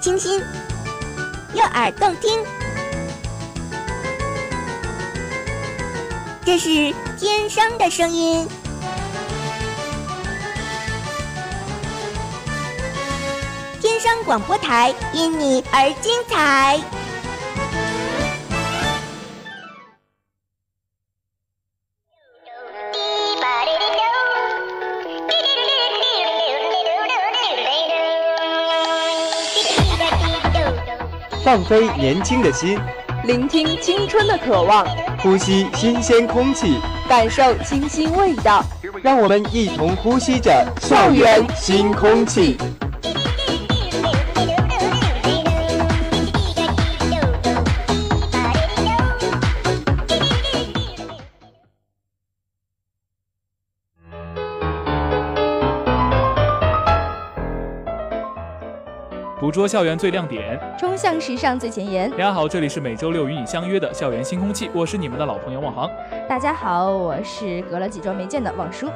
清新，悦耳动听，这是天生的声音。天生广播台因你而精彩。放飞年轻的心，聆听青春的渴望，呼吸新鲜空气，感受清新味道。让我们一同呼吸着校园新空气。捕捉校园最亮点，冲向时尚最前沿。大家好，这里是每周六与你相约的校园新空气，我是你们的老朋友望航。大家好，我是隔了几周没见的望舒。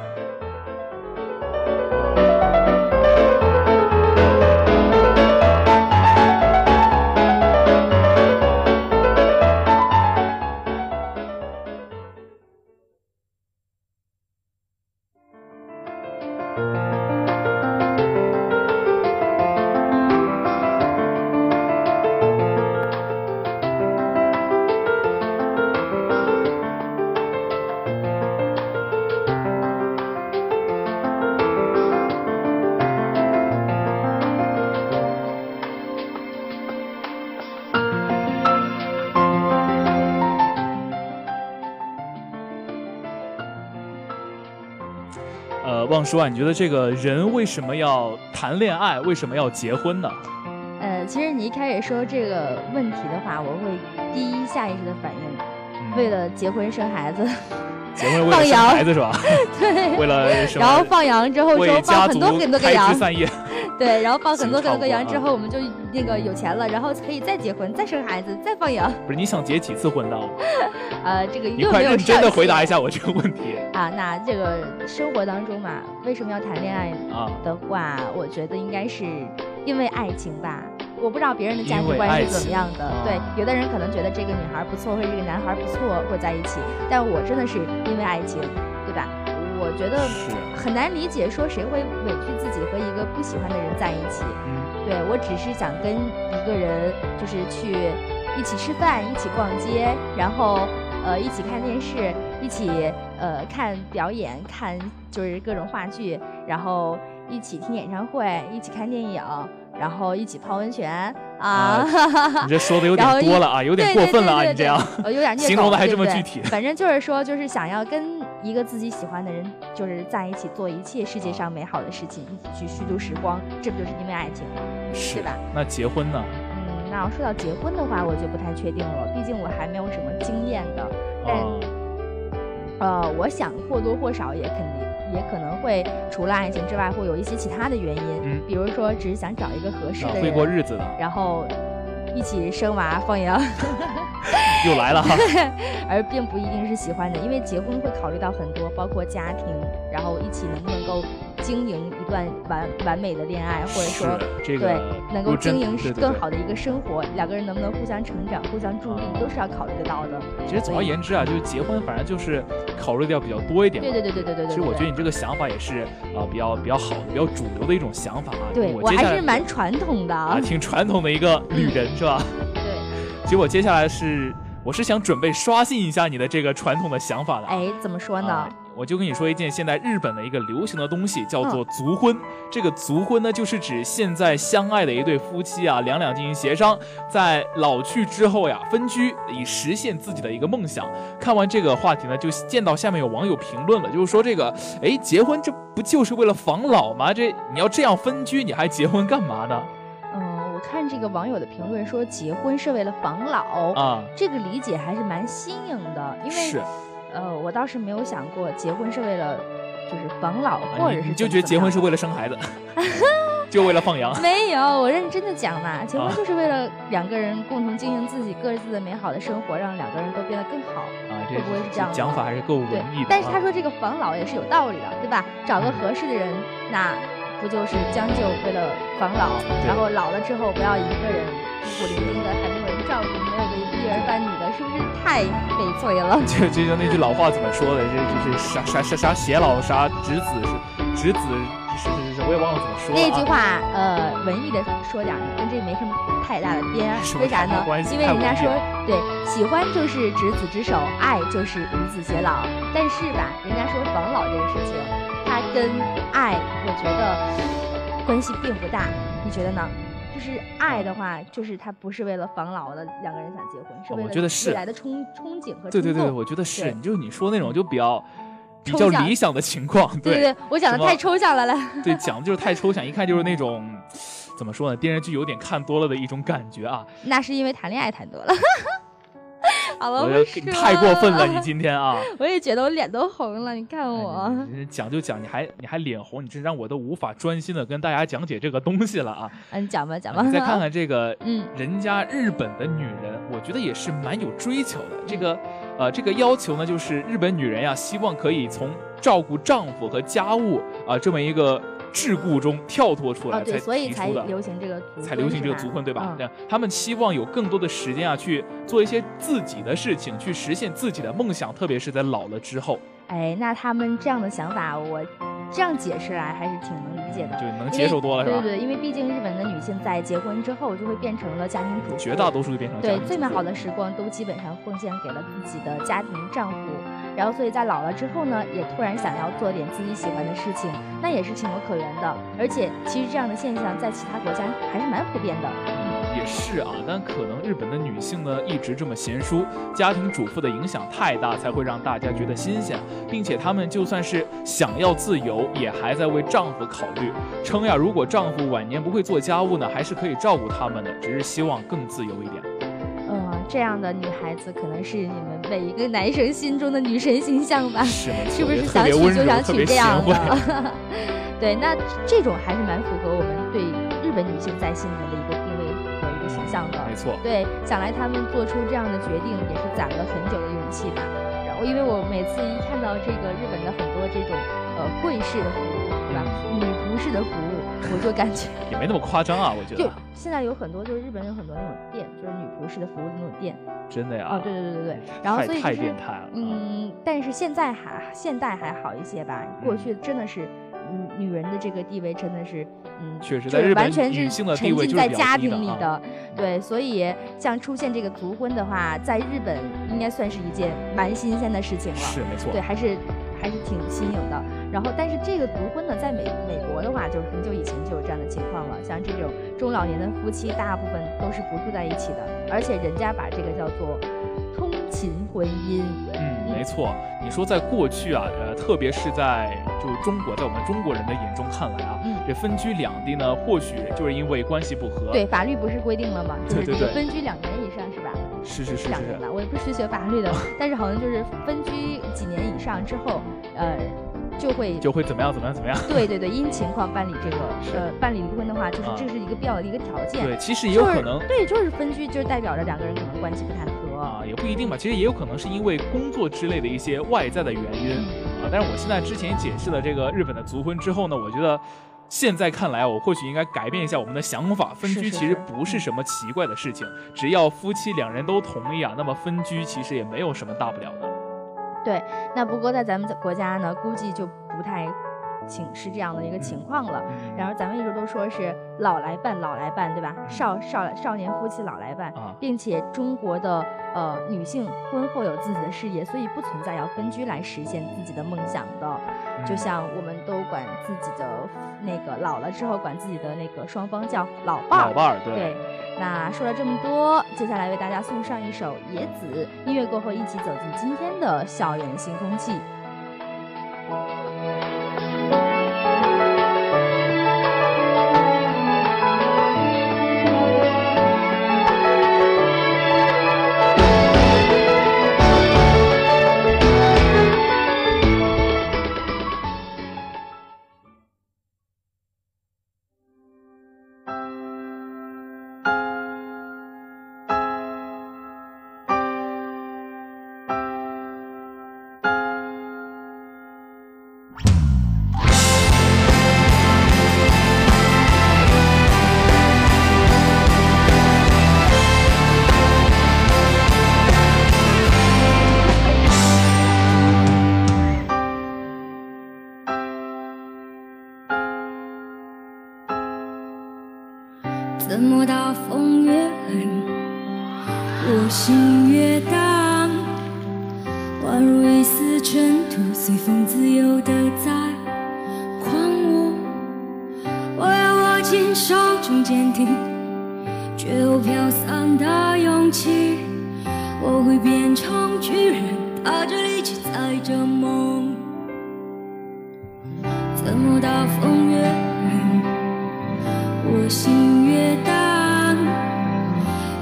望叔啊，你觉得这个人为什么要谈恋爱？为什么要结婚呢？呃，其实你一开始说这个问题的话，我会第一下意识的反应，嗯、为了结婚生孩子。结婚为了生孩子是吧？对。为了什么？然后放羊之后说放很多很多个羊。对，然后放很多很多个羊之后，我们就那个有钱了，然后可以再结婚、再生孩子、再放羊。不是你想结几次婚呢？呃，这个你快认真的回答一下我这个问题啊。那这个生活当中嘛，为什么要谈恋爱啊？的话，我觉得应该是因为爱情吧。我不知道别人的价值观是怎么样的。对，有的人可能觉得这个女孩不错，或者这个男孩不错，会在一起。但我真的是因为爱情，对吧？我觉得很难理解，说谁会委屈自己和一个不喜欢的人在一起。嗯，对我只是想跟一个人，就是去一起吃饭，一起逛街，然后呃一起看电视，一起呃看表演，看就是各种话剧，然后一起听演唱会，一起看电影，然后一起泡温泉啊。你这说的有点多了啊，有点过分了啊，你这样，有点形容的还这么具体。反正就是说，就是想要跟一个自己喜欢的人，就是在一起做一切世界上美好的事情，一起去虚度时光，这不就是因为爱情吗？是吧？那结婚呢？嗯，那要说到结婚的话，我就不太确定了，毕竟我还没有什么经验的。但，呃，我想或多或少也肯定。也可能会除了爱情之外，会有一些其他的原因，嗯，比如说只是想找一个合适的人，会过日子的，然后一起生娃放羊，又来了哈，而并不一定是喜欢的，因为结婚会考虑到很多，包括家庭，然后一起能不能够。经营一段完完美的恋爱，或者说对能够经营更好的一个生活，两个人能不能互相成长、互相助力，都是要考虑得到的。其实总而言之啊，就是结婚，反正就是考虑的要比较多一点。对对对对对对对。其实我觉得你这个想法也是啊，比较比较好、比较主流的一种想法啊。对我还是蛮传统的啊，挺传统的一个女人是吧？对。其实我接下来是，我是想准备刷新一下你的这个传统的想法的。哎，怎么说呢？我就跟你说一件现在日本的一个流行的东西，叫做族婚。这个族婚呢，就是指现在相爱的一对夫妻啊，两两进行协商，在老去之后呀，分居，以实现自己的一个梦想。看完这个话题呢，就见到下面有网友评论了，就是说这个，哎，结婚这不就是为了防老吗？这你要这样分居，你还结婚干嘛呢？嗯，我看这个网友的评论说，结婚是为了防老啊，这个理解还是蛮新颖的，因为是。呃，我倒是没有想过结婚是为了就是防老，或者是你就觉得结婚是为了生孩子，就为了放羊。没有，我认真的讲嘛，结婚就是为了两个人共同经营自己各自的美好的生活，让两个人都变得更好。啊，会不会是这样？讲法还是够文艺的。但是他说这个防老也是有道理的，对吧？找个合适的人，那不就是将就为了防老，然后老了之后不要一个人孤苦伶仃的，还没有人照顾，没有个一儿半女的，是不是太悲催了？就就像那句老话怎么说的？这这是啥啥啥啥偕老啥执子是执子是是是，我也忘了怎么说。那句话呃，文艺的说点，跟这没什么太大的边。为啥呢？因为人家说对，喜欢就是执子之手，爱就是与子偕老。但是吧，人家说防老这个事情，它跟爱我觉得关系并不大，你觉得呢？就是爱的话，就是他不是为了防老的两个人想结婚，是为了未来的憧憧憬和对对对，我觉得是，你就是你说那种就比较 比较理想的情况，对对，我讲的太抽象了来，对，讲的就是太抽象，一看就是那种怎么说呢，电视剧有点看多了的一种感觉啊。那是因为谈恋爱谈多了。好了，太过分了，你今天啊，我也觉得我脸都红了。你看我讲就讲，你还你还脸红，你这让我都无法专心的跟大家讲解这个东西了啊。嗯，讲吧讲吧。你再看看这个，嗯，人家日本的女人，我觉得也是蛮有追求的。这个，呃，这个要求呢，就是日本女人呀，希望可以从照顾丈夫和家务啊这么一个。桎梏中跳脱出来，才所以才流行这个，才流行这个族婚，对吧？他们希望有更多的时间啊，去做一些自己的事情，去实现自己的梦想，特别是在老了之后。哎，那他们这样的想法，我这样解释来还是挺能理解的，就能接受多了，是吧？对对，因为毕竟日本的女性在结婚之后就会变成了家庭主妇，绝大多数就变成对最美好的时光都基本上奉献给了自己的家庭丈夫。然后，所以在老了之后呢，也突然想要做点自己喜欢的事情，那也是情有可原的。而且，其实这样的现象在其他国家还是蛮普遍的。也是啊，但可能日本的女性呢一直这么贤淑，家庭主妇的影响太大，才会让大家觉得新鲜，并且她们就算是想要自由，也还在为丈夫考虑，称呀，如果丈夫晚年不会做家务呢，还是可以照顾他们的，只是希望更自由一点。嗯，这样的女孩子可能是你们每一个男生心中的女神形象吧？是，是不是想娶就想娶这样的？对，那这种还是蛮符合我们对日本女性在心里面的一个定位和一个形象的。没错。对，想来他们做出这样的决定也是攒了很久的勇气吧。然后，因为我每次一看到这个日本的很多这种呃贵式的服务，对吧？女仆式的服务。我就感觉 也没那么夸张啊，我觉得。就现在有很多，就是日本有很多那种店，就是女仆式的服务的那种店。真的呀？哦，对对对对对。然后所以太变态了。嗯，但是现在还现代还好一些吧。过去真的是，嗯，女人的这个地位真的是，嗯，确实在日本女性的沉浸在家庭里的。对，所以像出现这个族婚的话，在日本应该算是一件蛮新鲜的事情了。是没错。对，还是还是挺新颖的。然后，但是这个独婚呢，在美美国的话，就是很久以前就有这样的情况了。像这种中老年的夫妻，大部分都是不住在一起的，而且人家把这个叫做通勤婚姻。嗯，没错。你说在过去啊，呃，特别是在就是中国，在我们中国人的眼中看来啊，这分居两地呢，或许就是因为关系不和。对，法律不是规定了吗？对对对，分居两年以上是吧？是是是两年吧，我也不是学法律的，但是好像就是分居几年以上之后，呃。就会就会怎么样怎么样怎么样？对对对，因情况办理这个呃办理离婚的话，就是这是一个必要的一个条件。对，其实也有可能。对，就是分居，就是代表着两个人可能关系不太和啊，也不一定吧。其实也有可能是因为工作之类的一些外在的原因啊。但是我现在之前解释了这个日本的族婚之后呢，我觉得现在看来，我或许应该改变一下我们的想法。分居其实不是什么奇怪的事情，只要夫妻两人都同意啊，那么分居其实也没有什么大不了的。对，那不过在咱们国家呢，估计就不太。情是这样的一个情况了，然后咱们一直都说是老来伴，老来伴，对吧？少少少年夫妻老来伴，并且中国的呃女性婚后有自己的事业，所以不存在要分居来实现自己的梦想的。就像我们都管自己的那个老了之后，管自己的那个双方叫老伴儿。老伴儿，对。那说了这么多，接下来为大家送上一首《野子》，音乐过后一起走进今天的校园新空气。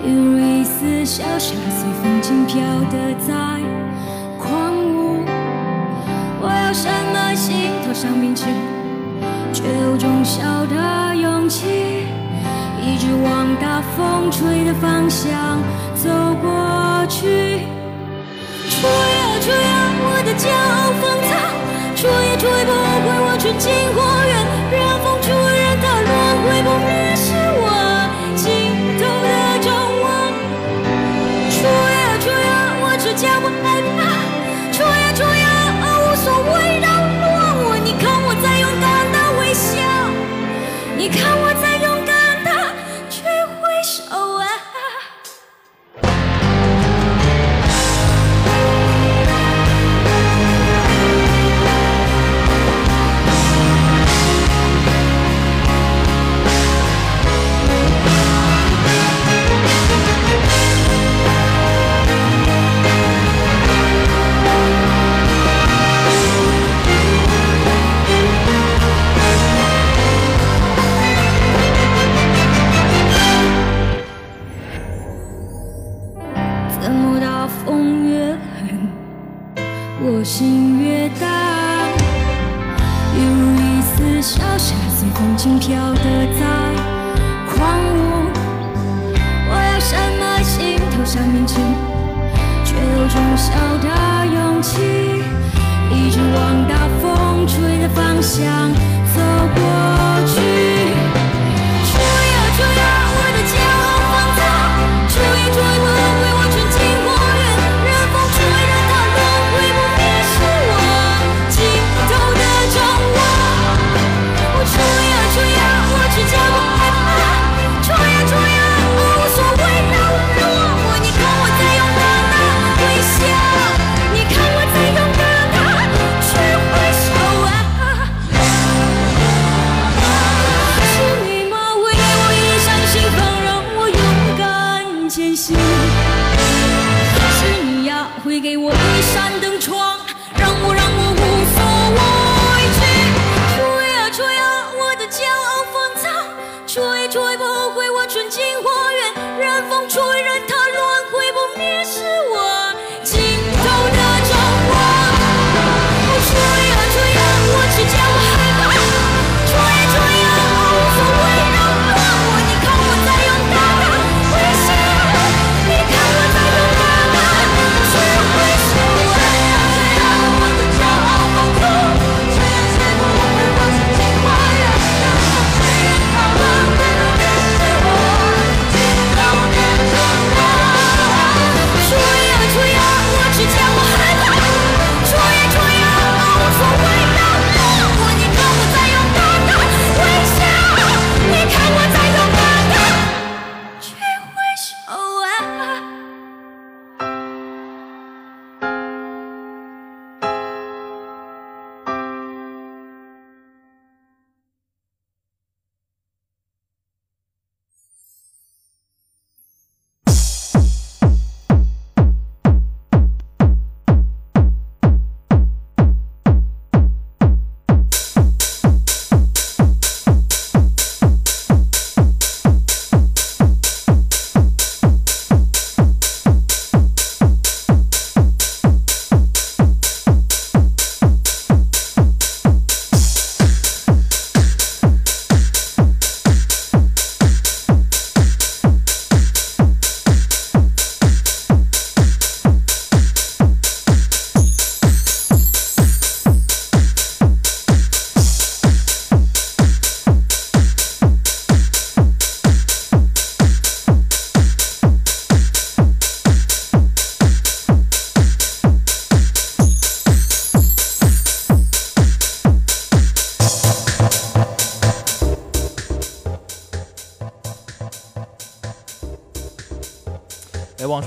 一如一丝小沙随风轻飘的在狂舞，我要什么心头上秉持，却有种小的勇气，一直往大风吹的方向走过去。吹啊吹啊，我的骄傲放纵，吹也吹不回我纯净花园，任风吹任它轮回不灭。你看我在风越狠，我心越大。犹如一丝小沙，随风轻飘的在狂舞。我要深埋心头上面前，却有重小的勇气，一直往大风吹的方向走过去。出呀出呀！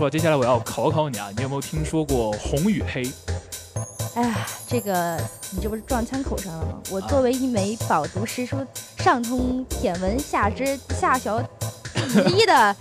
接下来我要考考你啊，你有没有听说过红与黑？哎呀，这个你这不是撞枪口上了吗？我作为一枚饱读诗书、上通天文、下知下晓地理的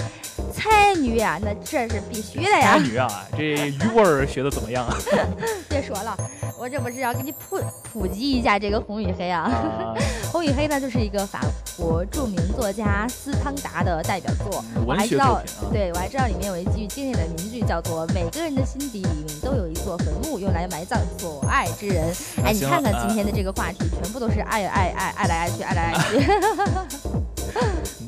才女呀，那这是必须的呀！才女啊，这语文学的怎么样啊？别说了。我这不是要给你普普及一下这个《红与黑》啊，《红与黑》呢就是一个法国著名作家斯汤达的代表作。我还知道，对我还知道里面有一句经典的名句，叫做“每个人的心底里面都有一座坟墓，用来埋葬所爱之人”。哎，你看看今天的这个话题，全部都是爱爱爱爱来爱去，爱来爱去。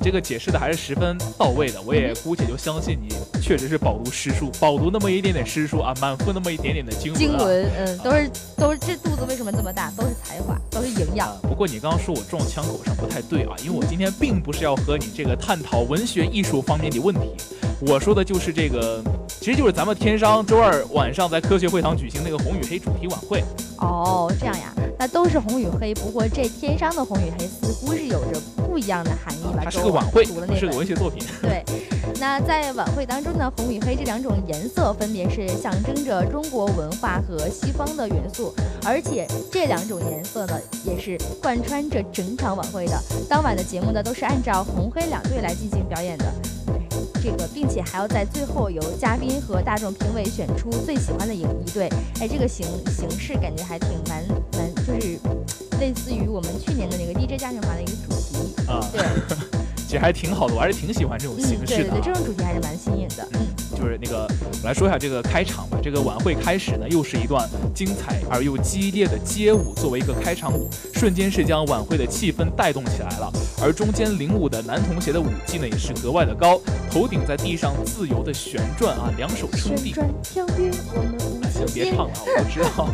你这个解释的还是十分到位的，我也姑且就相信你，确实是饱读诗书，饱读那么一点点诗书啊，满腹那么一点点的经经纶，嗯，都是都是这肚子为什么这么大？都是才华，都是营养。不过你刚刚说我撞枪口上不太对啊，因为我今天并不是要和你这个探讨文学艺术方面的问题，我说的就是这个，其实就是咱们天商周二晚上在科学会堂举行那个红与黑主题晚会。哦，这样呀，那都是红与黑，不过这天商的红与黑似乎是有着不一样的含义吧？它是个晚会，是个文学作品。对，那在晚会当中呢，红与黑这两种颜色分别是象征着中国文化和西方的元素，而且这两种颜色呢，也是贯穿着整场晚会的。当晚的节目呢，都是按照红黑两队来进行表演的。这个，并且还要在最后由嘉宾和大众评委选出最喜欢的影一队。哎，这个形形式感觉还挺蛮蛮，就是类似于我们去年的那个 DJ 嘉年华的一个主题啊。对。其实还挺好的，我还是挺喜欢这种形式的。对对，这种主题还是蛮新颖的。嗯，就是那个，我来说一下这个开场吧。这个晚会开始呢，又是一段精彩而又激烈的街舞作为一个开场舞，瞬间是将晚会的气氛带动起来了。而中间领舞的男同学的舞技呢，也是格外的高，头顶在地上自由的旋转啊，两手撑地。跳跃，我们行，别唱了，我知道。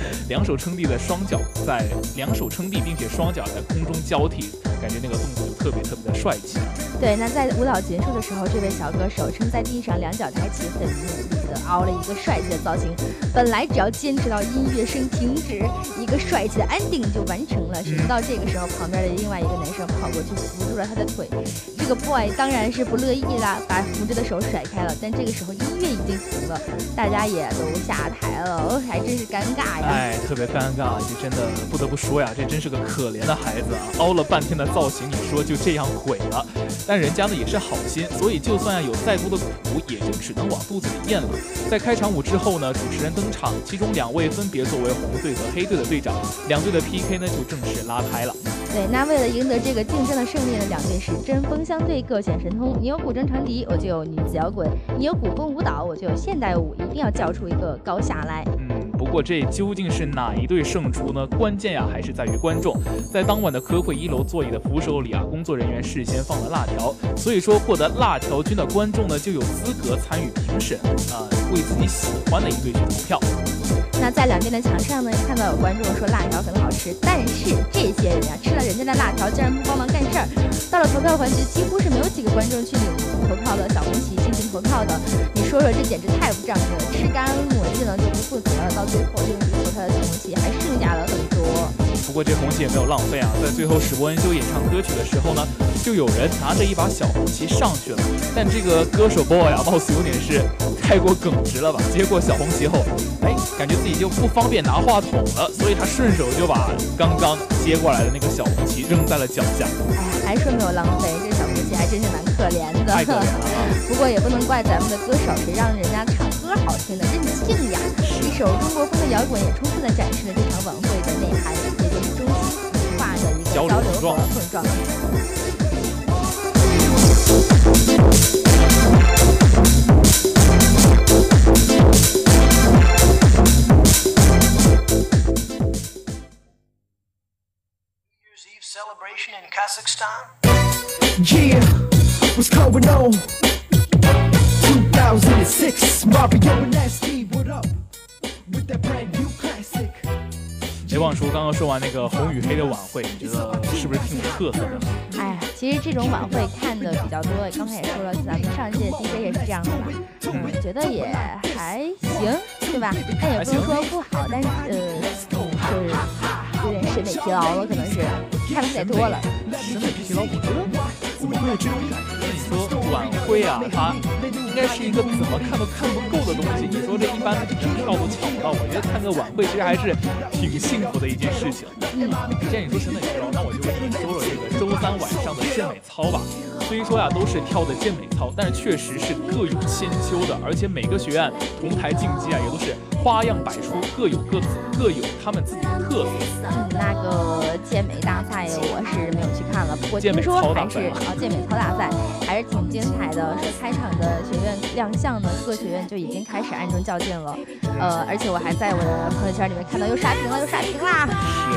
两手撑地的双脚在两手撑地，并且双脚在空中交替，感觉那个动作就特别特别的帅气。对，那在舞蹈结束的时候，这位小歌手撑在地上，两脚抬起，很努力的凹了一个帅气的造型。本来只要坚持到音乐声停止，一个帅气的 ending 就完成了。谁知道这个时候，旁边的另外一个男生跑过去扶住了他的腿。这个 boy 当然是不乐意啦，把扶着的手甩开了。但这个时候音乐已经停了，大家也都下台了，还真是尴尬呀。哎，特别尴尬，这真的不得不说呀，这真是个可怜的孩子啊！凹了半天的造型，你说就这样毁了。但人家呢也是好心，所以就算有再多的苦，也就只能往肚子里咽了。在开场舞之后呢，主持人登场，其中两位分别作为红队和黑队的队长，两队的 PK 呢就正式拉开了。对，那为了赢得这个竞争的胜利呢，两队是针锋相对，各显神通。你有古筝长笛，我就有女子摇滚；你有古风舞蹈，我就有现代舞，一定要叫出一个高下来。不过这究竟是哪一队胜出呢？关键呀，还是在于观众。在当晚的科会一楼座椅的扶手里啊，工作人员事先放了辣条，所以说获得辣条君的观众呢，就有资格参与评审啊，为自己喜欢的一队去投票。那在两边的墙上呢，看到有观众说辣条很好吃，但是这些人呀，吃了人家的辣条，竟然不帮忙干事儿。到了投票环节，几乎是没有几个观众去领投票的小红旗进行投票的。你说说，这简直太不仗义了！吃干抹净了就不负责了，到最后这个投票的小红旗还剩下了很多。不过这红旗也没有浪费啊，在最后史伯恩修演唱歌曲的时候呢，就有人拿着一把小红旗上去了，但这个歌手 boy 啊，貌似有点是太过耿直了吧？接过小红旗后，哎，感觉自己。就不方便拿话筒了，所以他顺手就把刚刚接过来的那个小红旗扔在了脚下。哎呀，还说没有浪费，这小红旗还真是蛮可怜的。太可怜了。不过也不能怪咱们的歌手，谁让人家唱歌好听的任性呀！一首中国风的摇滚也充分的展示了这场晚会的内涵，也就是中西文化的一个交流和碰撞。celebration in Kazakhstan? Yeah, what's going on? 2006, Mario and Nasty, 望叔刚刚说完那个红与黑的晚会，你觉得是不是挺有特色的？哎呀，其实这种晚会看的比较多，刚才也说了，咱们上一届 DJ 也是这样的嘛，嗯，觉得也还行，对吧？但也不能说不好，但是呃，就是有点审美疲劳了，可能是看的太多了。审美疲劳，我觉得怎么会有这种感觉？你说晚会啊，它应该是一个怎么看都看不够的东西。你说这一般的票都抢不到，我觉得看个晚会其实还是挺幸福的一件事情。嗯，既然你说神的宇宙，那我就跟你说说这个周三晚上的健美操吧。虽说呀都是跳的健美操，但是确实是各有千秋的，而且每个学院同台竞技啊也都是花样百出，各有各自各有他们自己的特色。嗯，那个健美大赛我是没有去看了，不过听说还是啊健美操大赛还是挺精彩的。说开场的学院亮相呢，各个学院就已经开始暗中较劲了。呃，而且我还在我的朋友圈里面看到又刷屏了，又刷屏啦。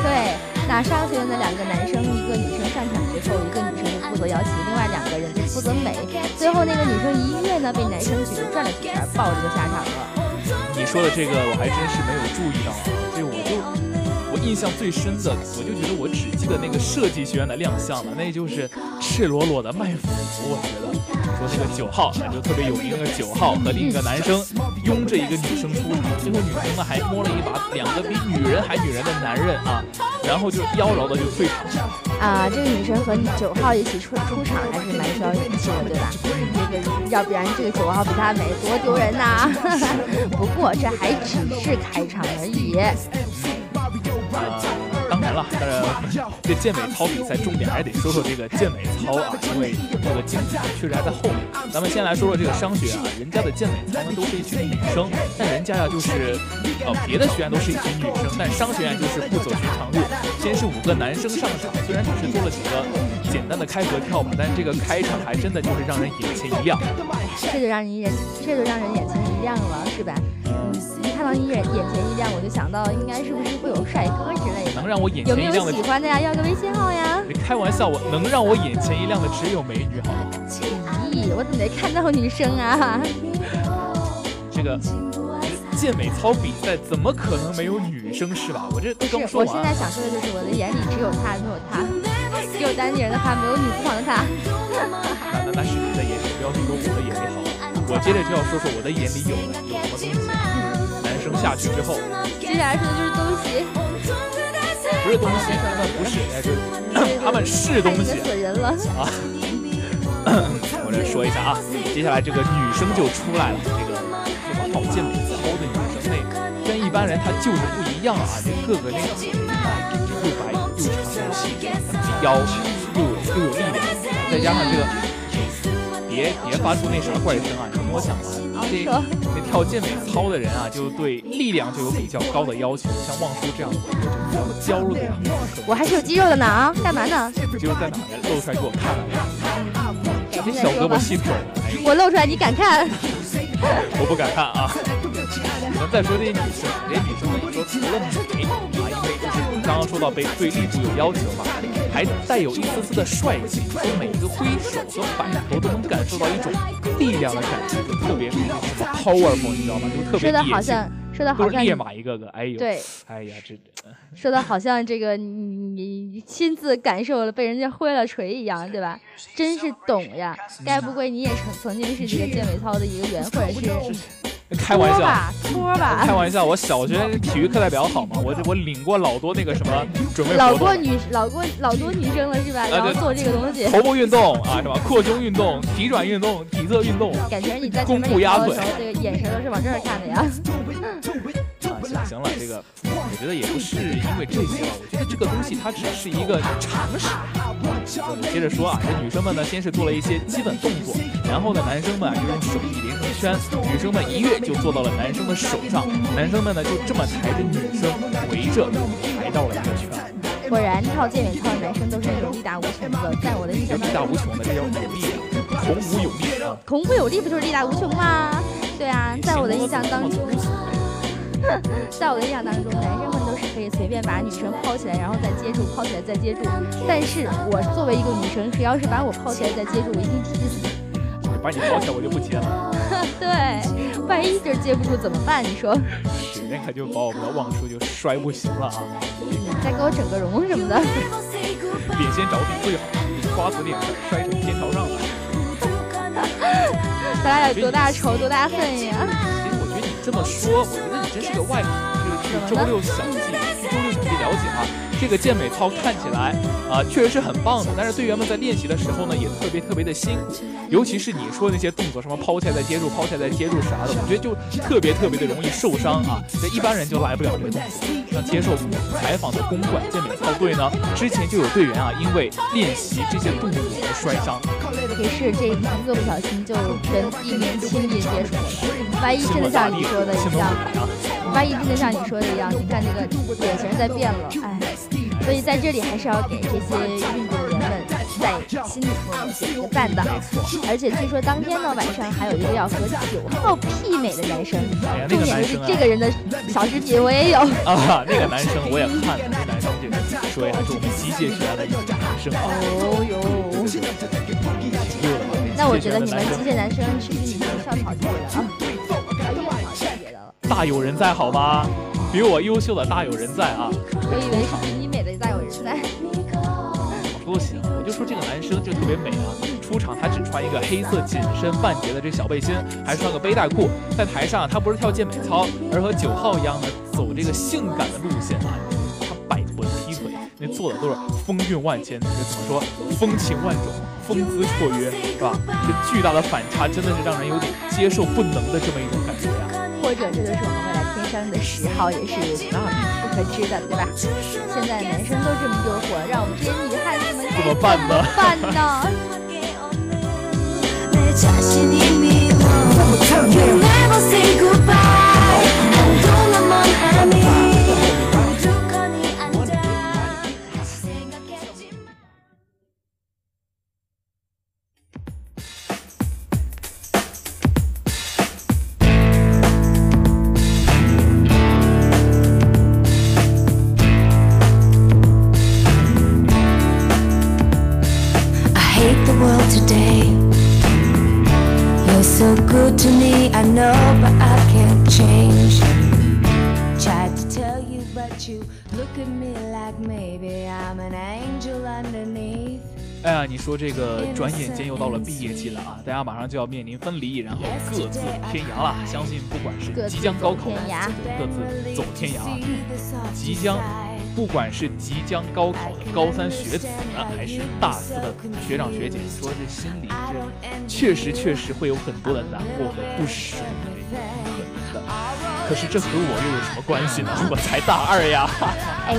对，那商学院的两个男生，一个女生上场之后，一个女生就负责摇旗，另外两。两个人就负责美，最后那个女生一跃呢，被男生举着转了几圈，抱着就下场了。你说的这个我还真是没有注意到，这我就我印象最深的，我就觉得我只记得那个设计学院的亮相了，那就是赤裸裸的卖腐，我觉得说那个九号就特别有名，那个九号和另一个男生拥着一个女生出场，最后女生呢还摸了一把两个比女人还女人的男人啊，然后就妖娆的就退场了。啊，这个女生和九号一起出出场还是蛮需要勇气的，对吧？这个要不然这个九号比她美，多丢人呐！不过这还只是开场而已啊。当然了，当然这个健美操比赛重点还得说说这个健美操啊，因为这个精彩确实还在后面。咱们先来说说这个商学院啊，人家的健美操呢都是一群女生，但人家呀就是呃别的学院都是一群女生，但商学院就是不走寻常路，先是五个男生上场，虽然只是做了几个简单的开合跳吧，但这个开场还真的就是让人眼前一亮。这就让人眼，这就让人眼前一亮了，是吧？一看到你眼眼前一亮，我就想到应该是不是会有帅哥之类的？能让我眼前一亮的喜欢的呀，要个微信号呀。你开玩笑，我能让我眼前一亮的只有美女，好不好？咦，我怎么没看到女生啊？这个健美操比赛怎么可能没有女生是吧？我这刚说完。我现在想说的就是我的眼里只有他，没有他，只有单立人的他，没有女字旁的他。那那那是你的眼里不要说我的眼里好。我接着就要说说我的眼里有的有什么东西。男生下去之后，接下来说的就是东西。不是东西，他们不是，他们是东西 啊！我来说一下啊，接下来这个女生就出来了，这个这么跑健美操的女生，那跟一般人她就是不一样啊！这个个那个又白又长又细，腰又又有力量，再加上这个。别别发出那啥怪声啊！你听我讲完。这那跳健 美操的人啊，就对力量就有比较高的要求。像望叔这样的，就比较娇弱的呀。我还是有肌肉的呢啊！干嘛呢？肌肉在哪？露出来给我看。你小胳膊细腿。我露出来你敢看？我不敢看啊。咱再说这些女生，这些女生呢，你说除了美啊，因为就是刚刚说到被对力度有要求嘛。还带有一丝丝的帅气，说每一个挥手和摆头都能感受到一种力量的感觉，就特别 powerful，你知道吗？就特别说的好像说的好像烈马一个个，哎呦，对，哎呀，这 说的好像这个你你亲自感受了被人家挥了锤一样，对吧？真是懂呀，该不会你也曾曾经是这个健美操的一个员，或者是？开玩笑，搓吧，开玩笑。我小学体育课代表好吗？我我领过老多那个什么准备老过女老过老多女生了是吧？然后做这个东西，头部运动啊是吧？扩胸运动、体转运动、体侧运动。感觉你在前面压的时候，这个眼神都是往这儿看的呀。啊，行了，这个我觉得也不是因为这些了。我觉得这个东西它只是一个常识。接着说啊，这女生们呢，先是做了一些基本动作，然后呢，男生们啊就用手臂连成圈，女生们一跃就坐到了男生的手上，男生们呢就这么抬着女生围着抬到了一个圈。果然跳健美操的男生都是那种力大无穷的，在我的印象中，力大无穷的这叫有力啊，孔武有力啊，孔武有力不就是力大无穷吗？对啊，在我的印象当中。在我的印象当中，男生们都是可以随便把女生抛起来，然后再接住，抛起来再接住。但是我作为一个女生，谁要是把我抛起来再接住，我一定踢死。把你抛起来，我就不接了。对，万一这接不住怎么办？你说？是，那可就把我们的望叔就摔不行了啊！再给我整个容什么的。脸先着地最好，瓜子脸摔成天朝上了。咱俩有多大仇多大恨呀？这么说，我觉得你真是个外行。这个去周六小记，去周六小记了解啊。这个健美操看起来啊，确实是很棒的。但是队员们在练习的时候呢，也特别特别的辛苦。尤其是你说那些动作，什么抛起来再接住，抛起来再接住啥的，我觉得就特别特别的容易受伤啊。这一般人就来不了这个动作。那接受采访的公馆健美操队呢，之前就有队员啊，因为练习这些动作而摔伤。也是这一个不小心就跟一名亲密接触了。万一真的像你说的一样，万一真的像你说的一样，你看那个脸型在变了，哎。所以在这里还是要给这些运动在心里面点一个赞的。而且据说当天呢晚上还有一个要和九号媲美的男生，重点是这个人的小视频我也有啊，那个男生我也看了，那个男生就说呀是我们机械学院的一个男生啊。哦哟，那我觉得你们机械男生是比你们校草级别的啊。大有人在好吗？比我优秀的大有人在啊！我以为是比你美的大有人在。不行，我就说这个男生就特别美啊！出场他只穿一个黑色紧身半截的这小背心，还穿个背带裤，在台上他不是跳健美操，而和九号一样呢，走这个性感的路线啊！他摆臀踢腿，那做的都是风韵万千，这怎么说？风情万种，风姿绰约，是吧？这巨大的反差真的是让人有点接受不能的这么一种感觉呀！或者这就是我们未来天生的十号，也是不可知的，对吧？现在男生都这么诱惑，让我们这些女怎么办呢？办呢？哎呀，你说这个转眼间又到了毕业季了啊！大家马上就要面临分离，然后各自天涯了。相信不管是即将高考，各自走天涯。即将，不管是即将高考的高三学子呢，还是大四的学长学姐，说这心里这确实确实会有很多的难过和不舍。可是这和我又有什么关系呢？我才大二呀！哎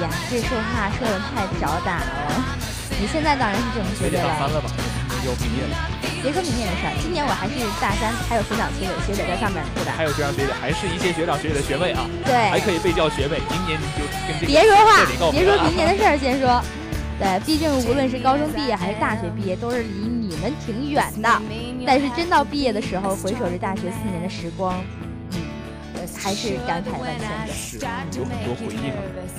呀，这说话说的太着打了。你现在当然是这么觉得了。翻了吧，要毕业了。别说明年的事儿，今年我还是大三，还有学长学姐学姐在上面，对吧？还有学长学姐，还是一些学长学姐的学位啊。对。还可以被叫学位。明年你就跟这别说话，别说明年的事儿，先说。对，毕竟无论是高中毕业还是大学毕业，都是离你们挺远的。但是真到毕业的时候，回首这大学四年的时光。还是感慨万千的，是有很多回忆的。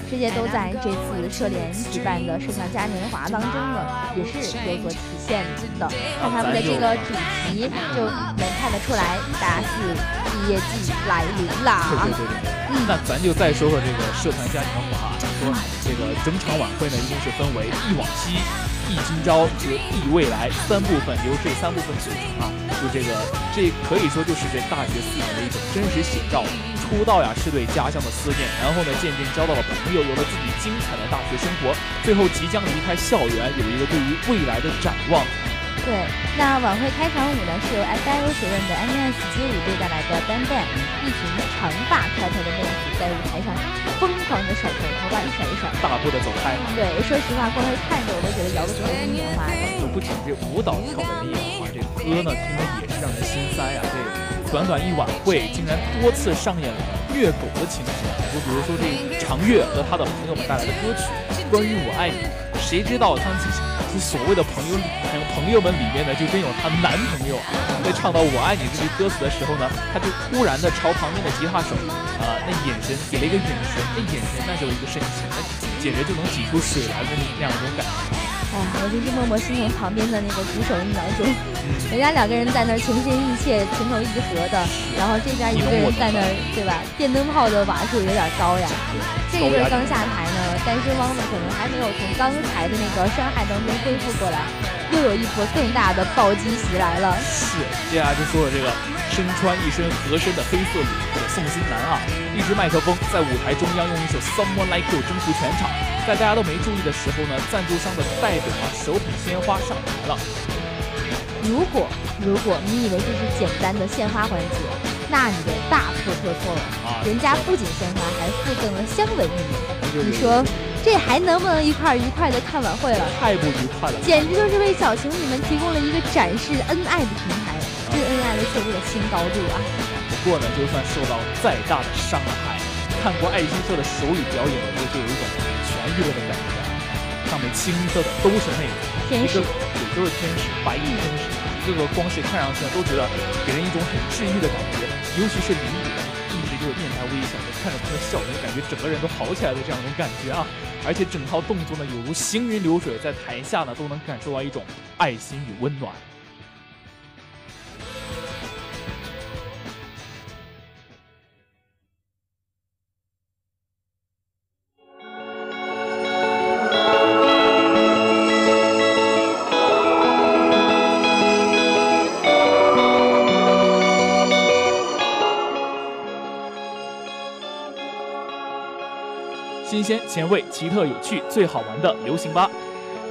这些都在这次社联举办的摄像嘉年华当中呢，也是有所体现的。看他们的这个主题，就能看得出来，大四毕业季来临啦。对对对对。那咱就再说说这个社团嘉年华啊，说这个整场晚会呢，一共是分为忆往昔、忆今朝和忆未来三部分，由这三部分组成啊。就这个，这可以说就是这大学四年的一种真实写照。出道呀是对家乡的思念，然后呢渐渐交到了朋友，有了自己精彩的大学生活，最后即将离开校园，有一个对于未来的展望。对，那晚会开场舞呢是由 SIO 学院的 NS 街舞队带来的 Bang Bang，一群长发飘飘的妹子在舞台上疯狂的甩头，头发一甩一甩，大步的走开。对，说实话，光是看着我都觉得摇的头晕眼花的。就不仅这舞蹈跳的人眼花，这歌呢听着也是让人心塞啊。这短短一晚会，竟然多次上演了虐狗的情节。就比如说这长月和他的朋友们带来的歌曲《关于我爱你》，谁知道他这所谓的朋友朋友朋友们里面呢，就真有她男朋友。在唱到我爱你这句歌词的时候呢，她就突然的朝旁边的吉他手啊，那眼神给了一个眼神，那眼神那就是一个深情，那简直就能挤出水来的那样一种感觉。哎，我就是默默心疼旁边的那个鼓手一秒钟，人家两个人在那儿情深意切、情投意合的，然后这边一个人在那儿，对吧？电灯泡的瓦数有点高呀。这一对刚下台呢，单身汪呢可能还没有从刚才的那个伤害当中恢复过来，又有一波更大的暴击袭来了。是，接下来就说了这个身穿一身合身的黑色礼服的宋新南啊，一支麦克风在舞台中央用一首 Someone Like You 征服全场，在大家都没注意的时候呢，赞助商的代表啊手捧鲜花上台了。如果如果你以为这是简单的献花环节。那你就大错特错了啊！人家不仅鲜花，还附赠了香吻一枚。你说这还能不能一块愉快的看晚会了？太不愉快了，简直就是为小情侣们提供了一个展示恩爱的平台，这恩爱的却入了新高度啊！不过呢，就算受到再大的伤害，看过爱心社的手语表演，我就有一种痊愈了的感觉。上面青色的都是妹子，天使，对，都是天使，白衣天使，一个个光线看上去都觉得给人一种很治愈的感觉。尤其是林雨，一直就是面带微笑的看着他的笑容，感觉整个人都好起来的这样一种感觉啊！而且整套动作呢，犹如行云流水，在台下呢都能感受到一种爱心与温暖。前卫、奇特、有趣，最好玩的流行吧！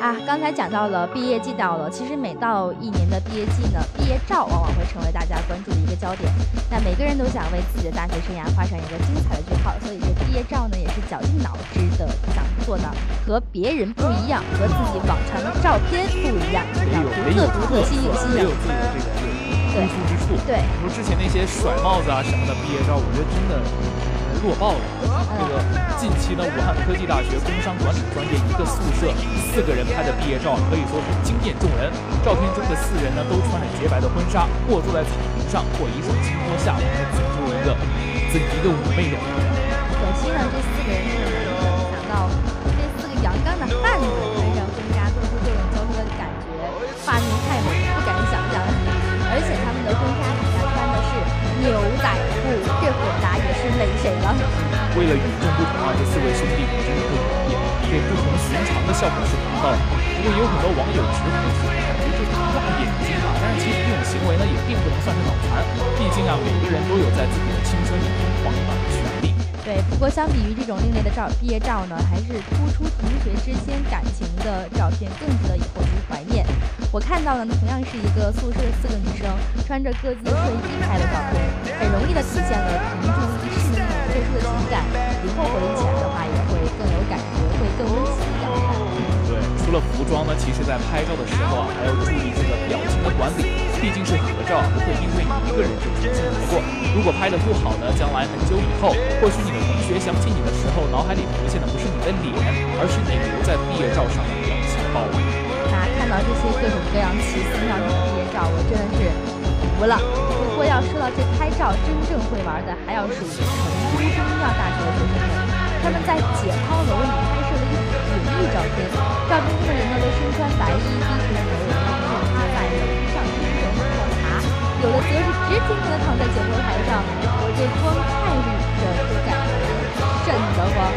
啊，刚才讲到了毕业季到了，其实每到一年的毕业季呢，毕业照往往会成为大家关注的一个焦点。那每个人都想为自己的大学生涯画上一个精彩的句号，所以这毕业照呢，也是绞尽脑汁的想做的和别人不一样，和自己往常的照片不一样，要独特独特、新颖新颖。有自己的这个突出之处。对，如之前那些甩帽子啊什么的毕业照，我觉得真的。弱爆了！这个近期呢，武汉科技大学工商管理专业一个宿舍四个人拍的毕业照可以说是惊艳众人。照片中的四人呢，都穿着洁白的婚纱，或坐在草坪上，或一手轻托下，怎出一个怎一个妩媚的模样。可惜呢，这四个人为了与众不同啊，这四位兄弟真的不容易，这不同寻常的效果是达到了。不过也有很多网友直呼感觉这是辣眼睛啊！但是其实这种行为呢，也并不能算是脑残，毕竟啊，每个人都有在自己的青春里疯狂的权利。对，不过相比于这种另类的照毕业照呢，还是突出同学之间感情的照片更值得以后去怀念。我看到的同样是一个宿舍的四个女生穿着各自睡衣拍的照片，很容易的体现了同住一室的情感。以后回忆起来的话，也会更有感觉，会更温馨一点。对，除了服装呢，其实在拍照的时候啊，还要注意这个表情的管理。毕竟是合照，不会因为你一个人就重新来过。如果拍的不好呢，将来很久以后，或许你的同学想起你的时候，脑海里浮现的不是你的脸，而是你留在毕业照上的表情包。那看到这些各种各样奇思妙想的毕业照，我真的是服了。要说到这拍照真正会玩的，还要数成都中医药大学的学生们，他们在解剖楼里拍摄了一组灵异照片，照片中的人呢都身穿白衣，低头有人。有的则是直挺挺的躺在解剖台上，我这光看着就感觉瘆得慌，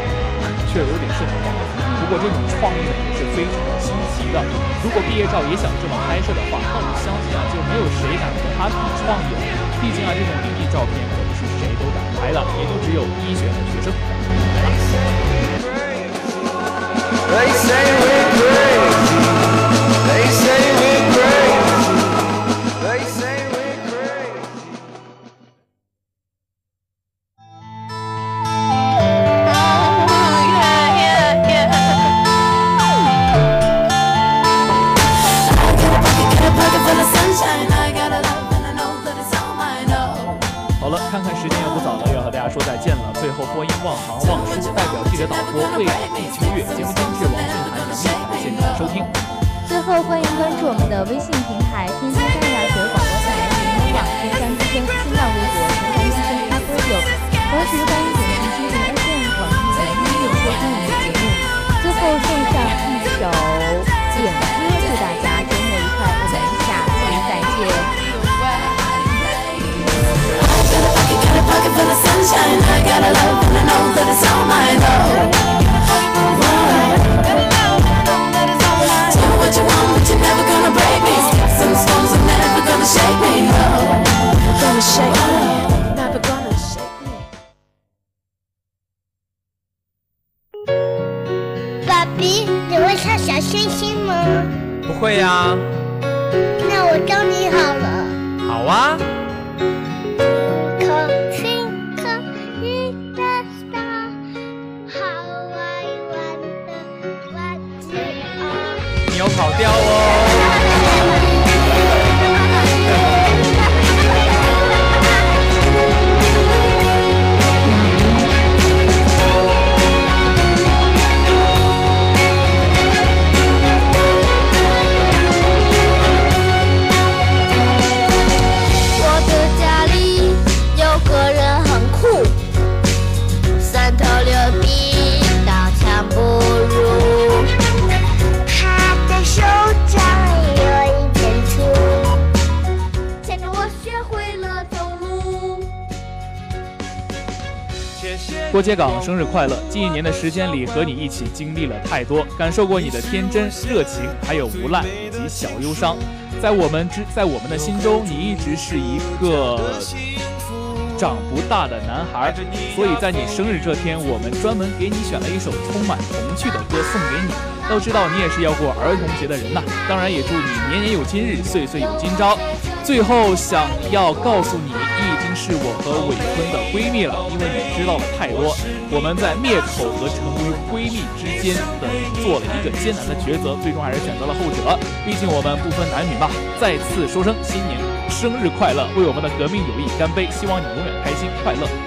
确实有点瘆得慌。不过这种创意是非常新奇的。如果毕业照也想这么拍摄的话，那我相信啊，就没有谁敢和他比创意了。毕竟啊，这种灵异照片可不是谁都敢拍的，也就只有医学院的学生。敢拍了跑掉哦。郭杰港生日快乐！近一年的时间里，和你一起经历了太多，感受过你的天真、热情，还有无赖以及小忧伤。在我们之，在我们的心中，你一直是一个长不大的男孩。所以在你生日这天，我们专门给你选了一首充满童趣的歌送给你。要知道你也是要过儿童节的人呐，当然也祝你年年有今日，岁岁有今朝。最后想要告诉你，是我和伟坤的闺蜜了，因为你知道了太多。我们在灭口和成为闺蜜之间的做了一个艰难的抉择，最终还是选择了后者。毕竟我们不分男女嘛。再次说声新年生日快乐，为我们的革命友谊干杯！希望你永远开心快乐。